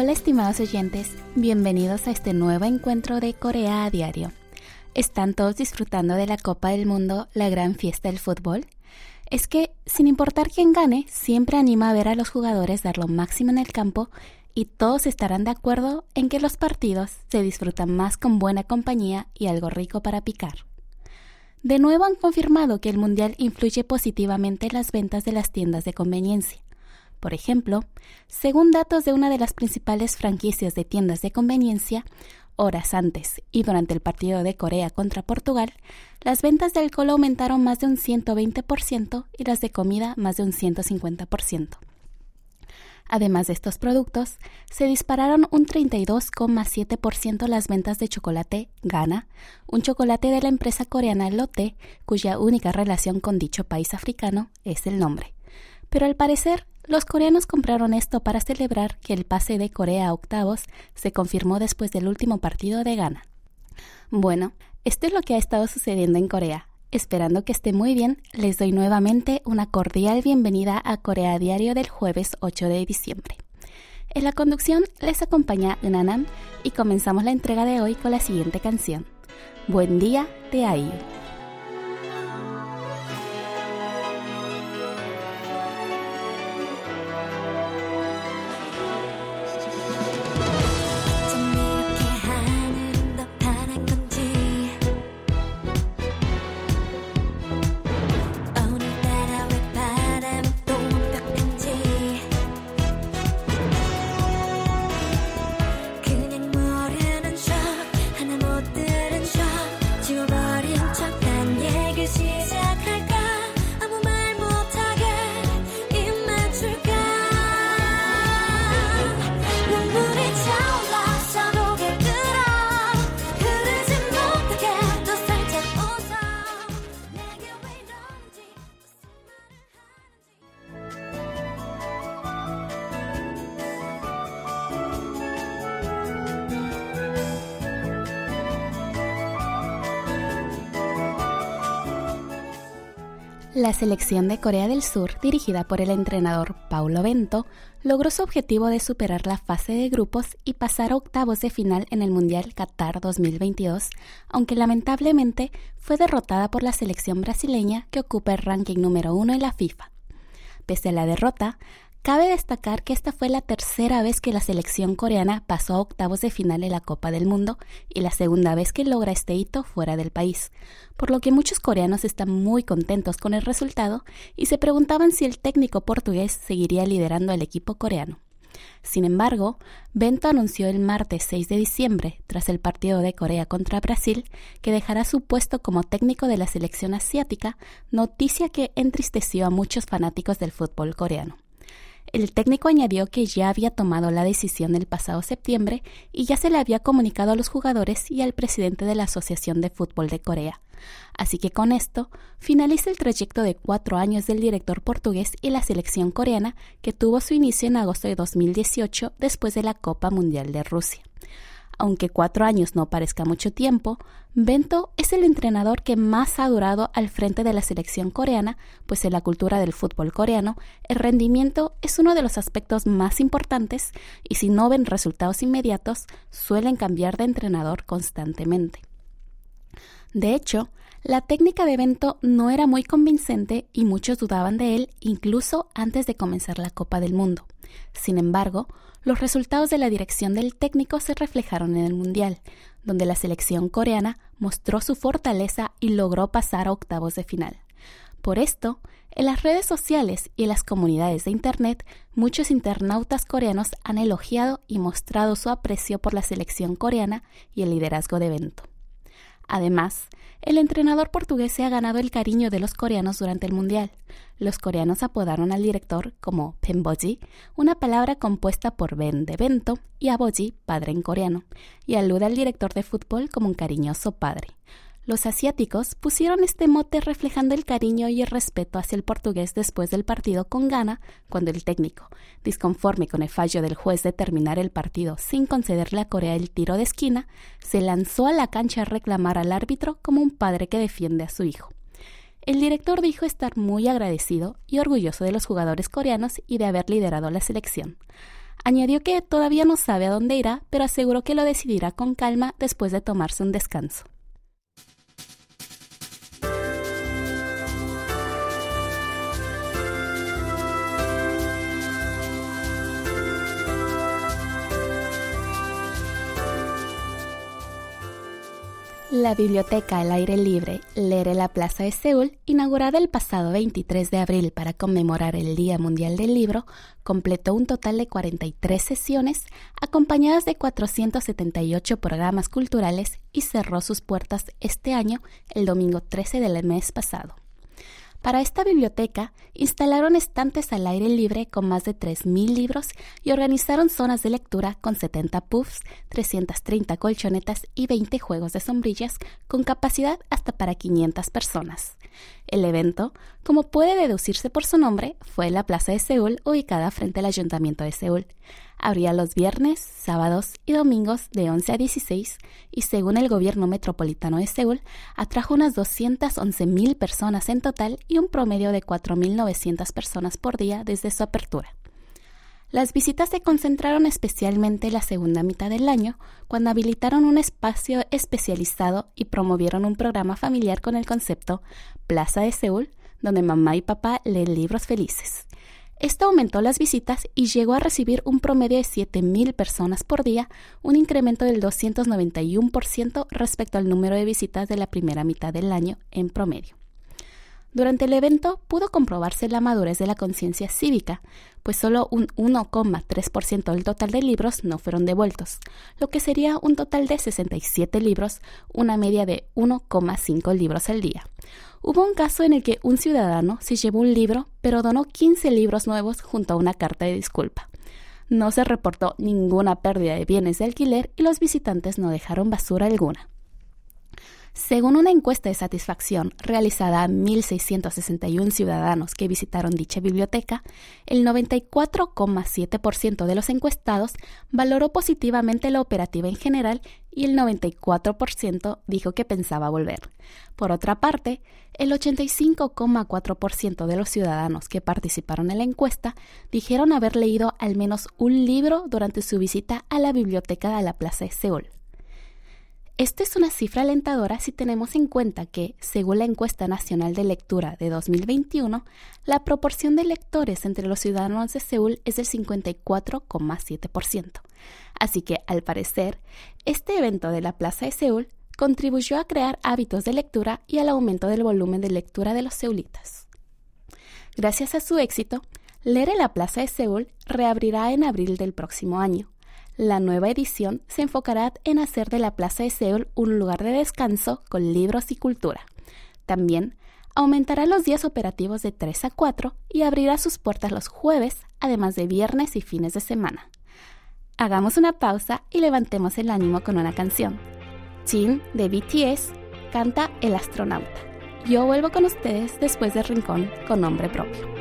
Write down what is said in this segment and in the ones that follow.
Hola estimados oyentes, bienvenidos a este nuevo encuentro de Corea a Diario. ¿Están todos disfrutando de la Copa del Mundo, la gran fiesta del fútbol? Es que, sin importar quién gane, siempre anima a ver a los jugadores dar lo máximo en el campo y todos estarán de acuerdo en que los partidos se disfrutan más con buena compañía y algo rico para picar. De nuevo han confirmado que el Mundial influye positivamente en las ventas de las tiendas de conveniencia. Por ejemplo, según datos de una de las principales franquicias de tiendas de conveniencia, horas antes y durante el partido de Corea contra Portugal, las ventas de alcohol aumentaron más de un 120% y las de comida más de un 150%. Además de estos productos, se dispararon un 32,7% las ventas de chocolate Gana, un chocolate de la empresa coreana Lotte, cuya única relación con dicho país africano es el nombre. Pero al parecer, los coreanos compraron esto para celebrar que el pase de Corea a octavos se confirmó después del último partido de Ghana. Bueno, esto es lo que ha estado sucediendo en Corea. Esperando que esté muy bien, les doy nuevamente una cordial bienvenida a Corea Diario del jueves 8 de diciembre. En la conducción les acompaña Unanam y comenzamos la entrega de hoy con la siguiente canción. Buen día de IU. La selección de Corea del Sur, dirigida por el entrenador Paulo Bento, logró su objetivo de superar la fase de grupos y pasar a octavos de final en el Mundial Qatar 2022, aunque lamentablemente fue derrotada por la selección brasileña que ocupa el ranking número uno en la FIFA. Pese a la derrota, Cabe destacar que esta fue la tercera vez que la selección coreana pasó a octavos de final en la Copa del Mundo y la segunda vez que logra este hito fuera del país, por lo que muchos coreanos están muy contentos con el resultado y se preguntaban si el técnico portugués seguiría liderando al equipo coreano. Sin embargo, Bento anunció el martes 6 de diciembre, tras el partido de Corea contra Brasil, que dejará su puesto como técnico de la selección asiática, noticia que entristeció a muchos fanáticos del fútbol coreano. El técnico añadió que ya había tomado la decisión el pasado septiembre y ya se le había comunicado a los jugadores y al presidente de la Asociación de Fútbol de Corea. Así que con esto finaliza el trayecto de cuatro años del director portugués y la selección coreana que tuvo su inicio en agosto de 2018 después de la Copa Mundial de Rusia. Aunque cuatro años no parezca mucho tiempo, Bento es el entrenador que más ha durado al frente de la selección coreana, pues en la cultura del fútbol coreano el rendimiento es uno de los aspectos más importantes y si no ven resultados inmediatos suelen cambiar de entrenador constantemente. De hecho, la técnica de Bento no era muy convincente y muchos dudaban de él incluso antes de comenzar la Copa del Mundo. Sin embargo, los resultados de la dirección del técnico se reflejaron en el Mundial, donde la selección coreana mostró su fortaleza y logró pasar a octavos de final. Por esto, en las redes sociales y en las comunidades de Internet, muchos internautas coreanos han elogiado y mostrado su aprecio por la selección coreana y el liderazgo de evento. Además, el entrenador portugués se ha ganado el cariño de los coreanos durante el Mundial. Los coreanos apodaron al director como Pemboji, una palabra compuesta por Ben de Bento y Aboji, padre en coreano, y alude al director de fútbol como un cariñoso padre. Los asiáticos pusieron este mote reflejando el cariño y el respeto hacia el portugués después del partido con Ghana, cuando el técnico, disconforme con el fallo del juez de terminar el partido sin concederle a Corea el tiro de esquina, se lanzó a la cancha a reclamar al árbitro como un padre que defiende a su hijo. El director dijo estar muy agradecido y orgulloso de los jugadores coreanos y de haber liderado la selección. Añadió que todavía no sabe a dónde irá, pero aseguró que lo decidirá con calma después de tomarse un descanso. La biblioteca al aire libre Leer en la Plaza de Seúl, inaugurada el pasado 23 de abril para conmemorar el Día Mundial del Libro, completó un total de 43 sesiones acompañadas de 478 programas culturales y cerró sus puertas este año el domingo 13 del mes pasado. Para esta biblioteca instalaron estantes al aire libre con más de 3.000 libros y organizaron zonas de lectura con 70 puffs, 330 colchonetas y 20 juegos de sombrillas con capacidad hasta para 500 personas. El evento, como puede deducirse por su nombre, fue en la Plaza de Seúl ubicada frente al Ayuntamiento de Seúl. Abría los viernes, sábados y domingos de 11 a 16 y según el gobierno metropolitano de Seúl, atrajo unas 211.000 personas en total y un promedio de 4.900 personas por día desde su apertura. Las visitas se concentraron especialmente la segunda mitad del año, cuando habilitaron un espacio especializado y promovieron un programa familiar con el concepto Plaza de Seúl, donde mamá y papá leen libros felices. Esto aumentó las visitas y llegó a recibir un promedio de 7.000 personas por día, un incremento del 291% respecto al número de visitas de la primera mitad del año en promedio. Durante el evento pudo comprobarse la madurez de la conciencia cívica, pues solo un 1,3% del total de libros no fueron devueltos, lo que sería un total de 67 libros, una media de 1,5 libros al día. Hubo un caso en el que un ciudadano se llevó un libro, pero donó 15 libros nuevos junto a una carta de disculpa. No se reportó ninguna pérdida de bienes de alquiler y los visitantes no dejaron basura alguna. Según una encuesta de satisfacción realizada a 1.661 ciudadanos que visitaron dicha biblioteca, el 94,7% de los encuestados valoró positivamente la operativa en general y el 94% dijo que pensaba volver. Por otra parte, el 85,4% de los ciudadanos que participaron en la encuesta dijeron haber leído al menos un libro durante su visita a la biblioteca de la Plaza de Seúl. Esta es una cifra alentadora si tenemos en cuenta que, según la encuesta nacional de lectura de 2021, la proporción de lectores entre los ciudadanos de Seúl es del 54,7%. Así que, al parecer, este evento de la Plaza de Seúl contribuyó a crear hábitos de lectura y al aumento del volumen de lectura de los seulitas. Gracias a su éxito, Leer en la Plaza de Seúl reabrirá en abril del próximo año la nueva edición se enfocará en hacer de la Plaza de Seúl un lugar de descanso con libros y cultura. También aumentará los días operativos de 3 a 4 y abrirá sus puertas los jueves, además de viernes y fines de semana. Hagamos una pausa y levantemos el ánimo con una canción. Jin de BTS canta El astronauta. Yo vuelvo con ustedes después del rincón con nombre propio.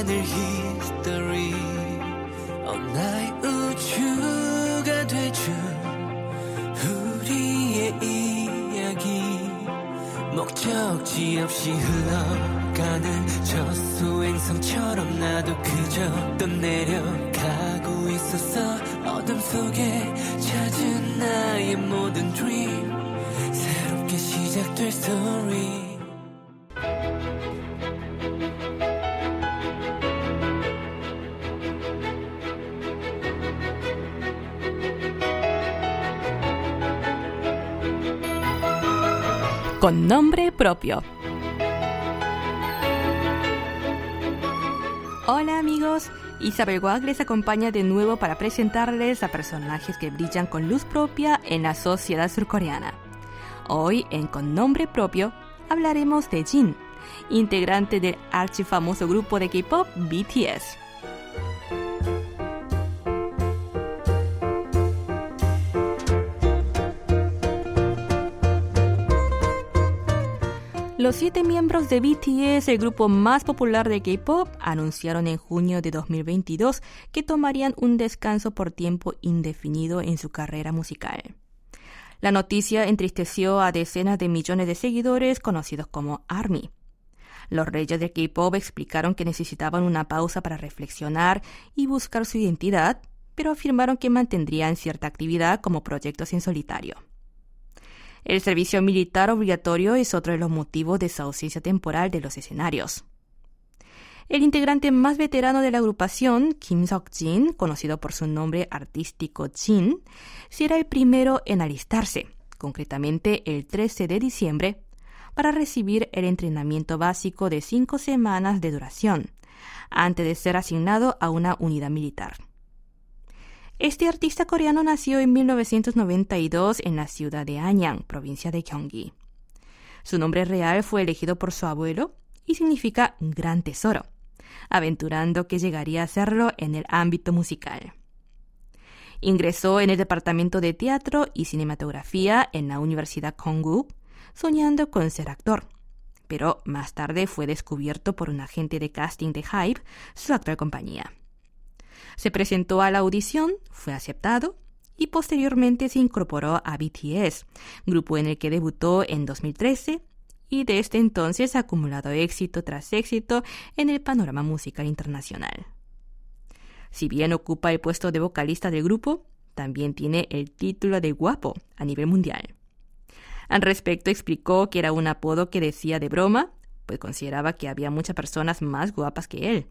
않을 history oh, 나의 우주가 되준 우리의 이야기. 목적지 없이 흘러가는 저 수행성처럼 나도 그저 떠내려가고 있었어. 어둠 속에 찾은 나의 모든 dream. 새롭게 시작될 story con nombre propio. Hola amigos, Isabel Guag les acompaña de nuevo para presentarles a personajes que brillan con luz propia en la sociedad surcoreana. Hoy en Con nombre propio hablaremos de Jin, integrante del archifamoso grupo de K-pop BTS. Los siete miembros de BTS, el grupo más popular de K-pop, anunciaron en junio de 2022 que tomarían un descanso por tiempo indefinido en su carrera musical. La noticia entristeció a decenas de millones de seguidores conocidos como ARMY. Los reyes del K-pop explicaron que necesitaban una pausa para reflexionar y buscar su identidad, pero afirmaron que mantendrían cierta actividad como proyectos en solitario. El servicio militar obligatorio es otro de los motivos de su ausencia temporal de los escenarios. El integrante más veterano de la agrupación, Kim Seok-jin, conocido por su nombre artístico Jin, será el primero en alistarse, concretamente el 13 de diciembre, para recibir el entrenamiento básico de cinco semanas de duración, antes de ser asignado a una unidad militar. Este artista coreano nació en 1992 en la ciudad de Anyang, provincia de Gyeonggi. Su nombre real fue elegido por su abuelo y significa gran tesoro aventurando que llegaría a hacerlo en el ámbito musical. Ingresó en el departamento de teatro y cinematografía en la Universidad Kongu, soñando con ser actor. Pero más tarde fue descubierto por un agente de casting de Hype, su actual compañía. Se presentó a la audición, fue aceptado y posteriormente se incorporó a BTS, grupo en el que debutó en 2013 y desde entonces ha acumulado éxito tras éxito en el panorama musical internacional. Si bien ocupa el puesto de vocalista del grupo, también tiene el título de guapo a nivel mundial. Al respecto explicó que era un apodo que decía de broma, pues consideraba que había muchas personas más guapas que él.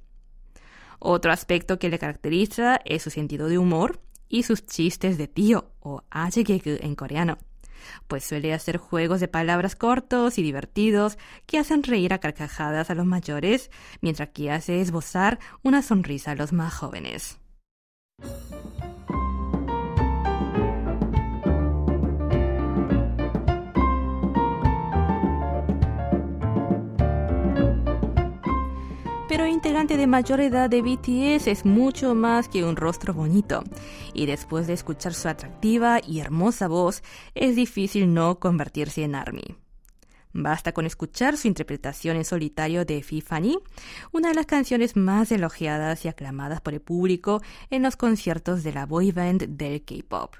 Otro aspecto que le caracteriza es su sentido de humor y sus chistes de tío o ajegegu en coreano pues suele hacer juegos de palabras cortos y divertidos que hacen reír a carcajadas a los mayores, mientras que hace esbozar una sonrisa a los más jóvenes. Pero integrante de mayor edad de BTS es mucho más que un rostro bonito. Y después de escuchar su atractiva y hermosa voz, es difícil no convertirse en ARMY. Basta con escuchar su interpretación en solitario de Fifani, una de las canciones más elogiadas y aclamadas por el público en los conciertos de la boy band del K-pop.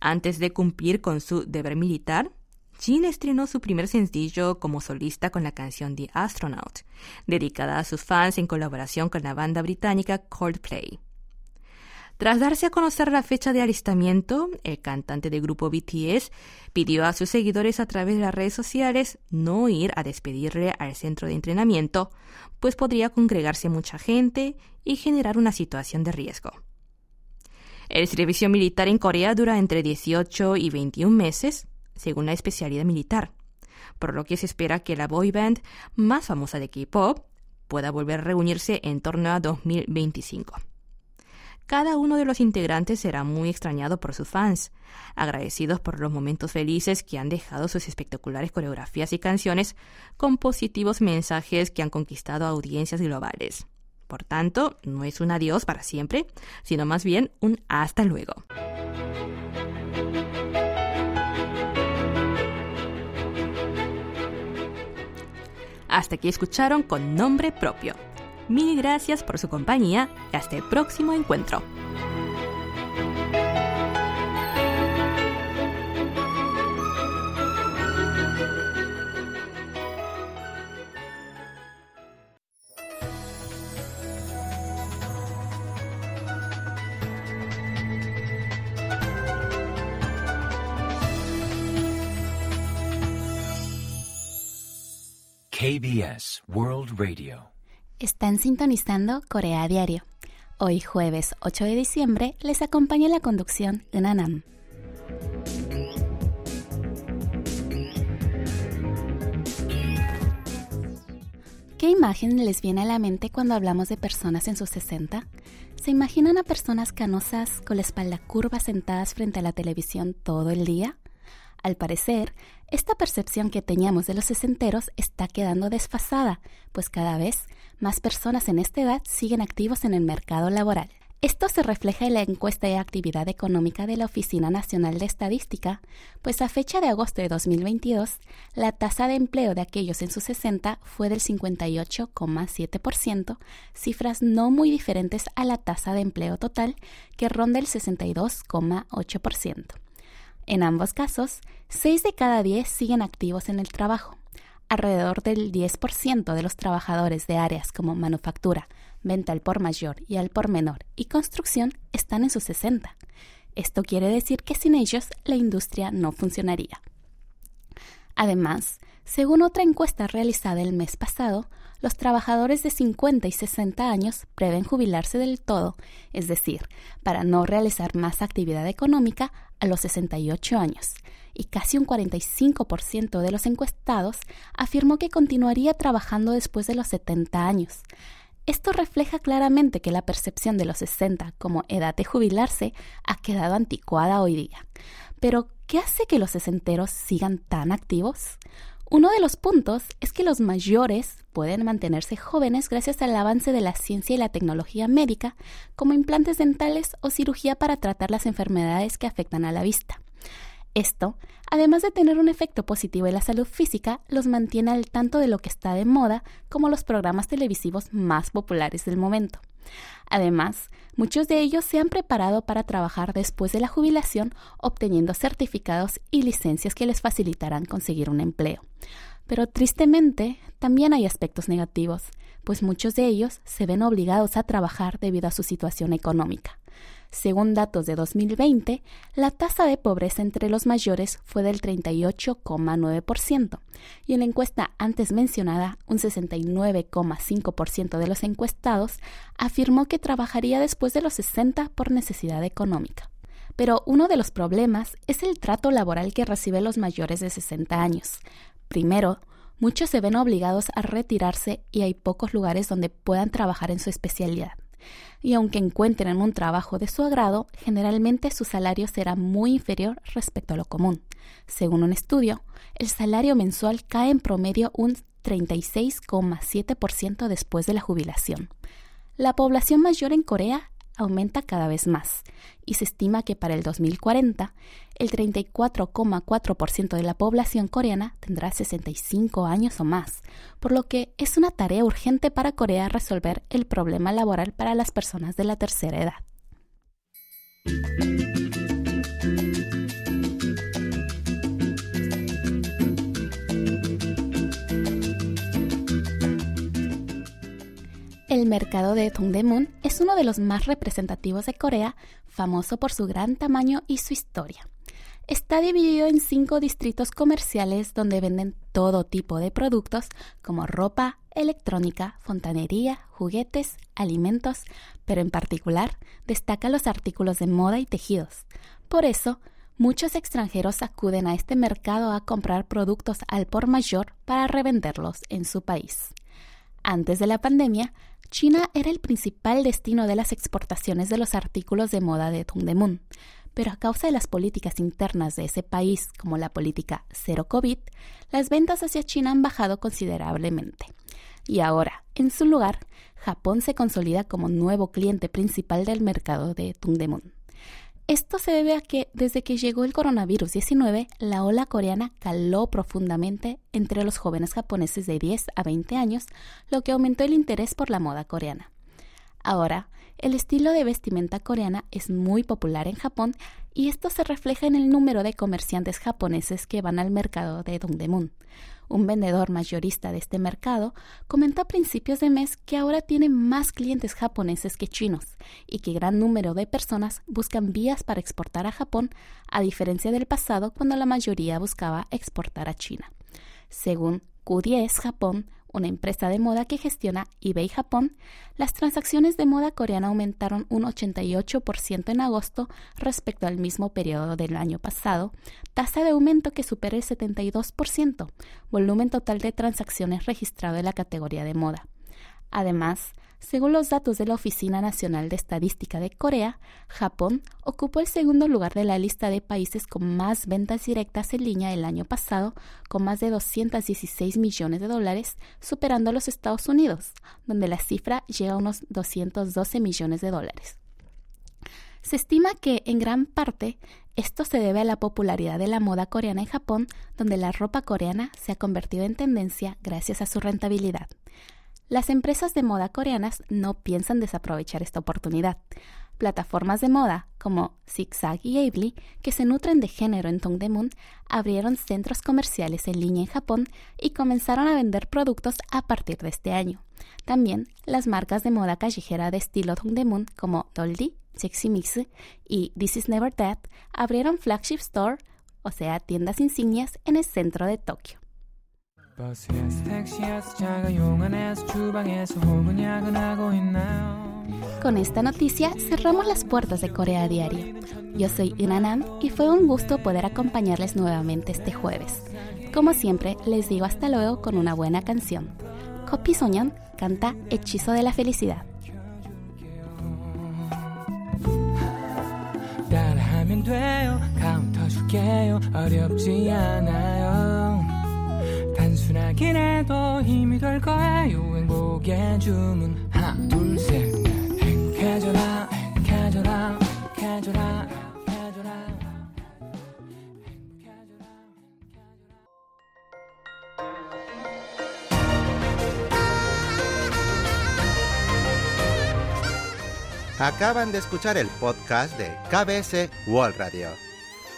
Antes de cumplir con su deber militar, Jin estrenó su primer sencillo como solista con la canción The Astronaut, dedicada a sus fans en colaboración con la banda británica Coldplay. Tras darse a conocer la fecha de alistamiento, el cantante del grupo BTS pidió a sus seguidores a través de las redes sociales no ir a despedirle al centro de entrenamiento, pues podría congregarse mucha gente y generar una situación de riesgo. El servicio militar en Corea dura entre 18 y 21 meses, según la especialidad militar, por lo que se espera que la boy band más famosa de K-pop pueda volver a reunirse en torno a 2025. Cada uno de los integrantes será muy extrañado por sus fans, agradecidos por los momentos felices que han dejado sus espectaculares coreografías y canciones con positivos mensajes que han conquistado audiencias globales. Por tanto, no es un adiós para siempre, sino más bien un hasta luego. Hasta aquí escucharon con nombre propio. Mil gracias por su compañía y hasta el próximo encuentro. KBS World Radio. Están sintonizando Corea Diario. Hoy jueves 8 de diciembre les acompaña la conducción de Nanam. ¿Qué imagen les viene a la mente cuando hablamos de personas en sus 60? ¿Se imaginan a personas canosas con la espalda curva sentadas frente a la televisión todo el día? Al parecer, esta percepción que teníamos de los sesenteros está quedando desfasada, pues cada vez más personas en esta edad siguen activos en el mercado laboral. Esto se refleja en la encuesta de actividad económica de la Oficina Nacional de Estadística, pues a fecha de agosto de 2022, la tasa de empleo de aquellos en sus 60 fue del 58,7%, cifras no muy diferentes a la tasa de empleo total, que ronda el 62,8%. En ambos casos, 6 de cada 10 siguen activos en el trabajo. Alrededor del 10% de los trabajadores de áreas como manufactura, venta al por mayor y al por menor y construcción están en sus 60. Esto quiere decir que sin ellos la industria no funcionaría. Además, según otra encuesta realizada el mes pasado, los trabajadores de 50 y 60 años prevén jubilarse del todo, es decir, para no realizar más actividad económica a los 68 años, y casi un 45% de los encuestados afirmó que continuaría trabajando después de los 70 años. Esto refleja claramente que la percepción de los 60 como edad de jubilarse ha quedado anticuada hoy día. Pero, ¿qué hace que los sesenteros sigan tan activos? Uno de los puntos es que los mayores pueden mantenerse jóvenes gracias al avance de la ciencia y la tecnología médica, como implantes dentales o cirugía para tratar las enfermedades que afectan a la vista. Esto, además de tener un efecto positivo en la salud física, los mantiene al tanto de lo que está de moda, como los programas televisivos más populares del momento. Además, muchos de ellos se han preparado para trabajar después de la jubilación, obteniendo certificados y licencias que les facilitarán conseguir un empleo. Pero tristemente, también hay aspectos negativos, pues muchos de ellos se ven obligados a trabajar debido a su situación económica. Según datos de 2020, la tasa de pobreza entre los mayores fue del 38,9% y en la encuesta antes mencionada, un 69,5% de los encuestados afirmó que trabajaría después de los 60 por necesidad económica. Pero uno de los problemas es el trato laboral que reciben los mayores de 60 años. Primero, muchos se ven obligados a retirarse y hay pocos lugares donde puedan trabajar en su especialidad y aunque encuentren un trabajo de su agrado, generalmente su salario será muy inferior respecto a lo común. Según un estudio, el salario mensual cae en promedio un 36,7% después de la jubilación. La población mayor en Corea aumenta cada vez más y se estima que para el 2040 el 34,4% de la población coreana tendrá 65 años o más, por lo que es una tarea urgente para Corea resolver el problema laboral para las personas de la tercera edad. El mercado de Dongdaemun es uno de los más representativos de Corea, famoso por su gran tamaño y su historia. Está dividido en cinco distritos comerciales donde venden todo tipo de productos como ropa, electrónica, fontanería, juguetes, alimentos, pero en particular destaca los artículos de moda y tejidos. Por eso, muchos extranjeros acuden a este mercado a comprar productos al por mayor para revenderlos en su país. Antes de la pandemia, China era el principal destino de las exportaciones de los artículos de moda de Tongdemun, pero a causa de las políticas internas de ese país, como la política cero COVID, las ventas hacia China han bajado considerablemente. Y ahora, en su lugar, Japón se consolida como nuevo cliente principal del mercado de Tongdemun. Esto se debe a que desde que llegó el coronavirus 19, la ola coreana caló profundamente entre los jóvenes japoneses de 10 a 20 años, lo que aumentó el interés por la moda coreana. Ahora, el estilo de vestimenta coreana es muy popular en Japón y esto se refleja en el número de comerciantes japoneses que van al mercado de Dongdaemun un vendedor mayorista de este mercado, comentó a principios de mes que ahora tiene más clientes japoneses que chinos y que gran número de personas buscan vías para exportar a Japón, a diferencia del pasado cuando la mayoría buscaba exportar a China. Según Q10 Japón, una empresa de moda que gestiona eBay Japón, las transacciones de moda coreana aumentaron un 88% en agosto respecto al mismo periodo del año pasado, tasa de aumento que supera el 72%, volumen total de transacciones registrado en la categoría de moda. Además, según los datos de la Oficina Nacional de Estadística de Corea, Japón ocupó el segundo lugar de la lista de países con más ventas directas en línea el año pasado, con más de 216 millones de dólares, superando a los Estados Unidos, donde la cifra llega a unos 212 millones de dólares. Se estima que, en gran parte, esto se debe a la popularidad de la moda coreana en Japón, donde la ropa coreana se ha convertido en tendencia gracias a su rentabilidad. Las empresas de moda coreanas no piensan desaprovechar esta oportunidad. plataformas de moda como Zigzag y Ably, que se nutren de género en Tongdemun, abrieron centros comerciales en línea en Japón y comenzaron a vender productos a partir de este año. También las marcas de moda callejera de estilo Tongdemun como Dolly, Sexy Mix y This Is Never Dead abrieron flagship store, o sea, tiendas insignias en el centro de Tokio. Con esta noticia cerramos las puertas de Corea Diario. Yo soy Inanam y fue un gusto poder acompañarles nuevamente este jueves. Como siempre, les digo hasta luego con una buena canción. Kopi Soñan canta Hechizo de la Felicidad. 단순하 긴 해도 힘이 될 거예요 행복의 주문 하나 둘셋 행복해져라 행복해져라 행복해져라 행복해져라 Acaban de escuchar el podcast de KBS World Radio.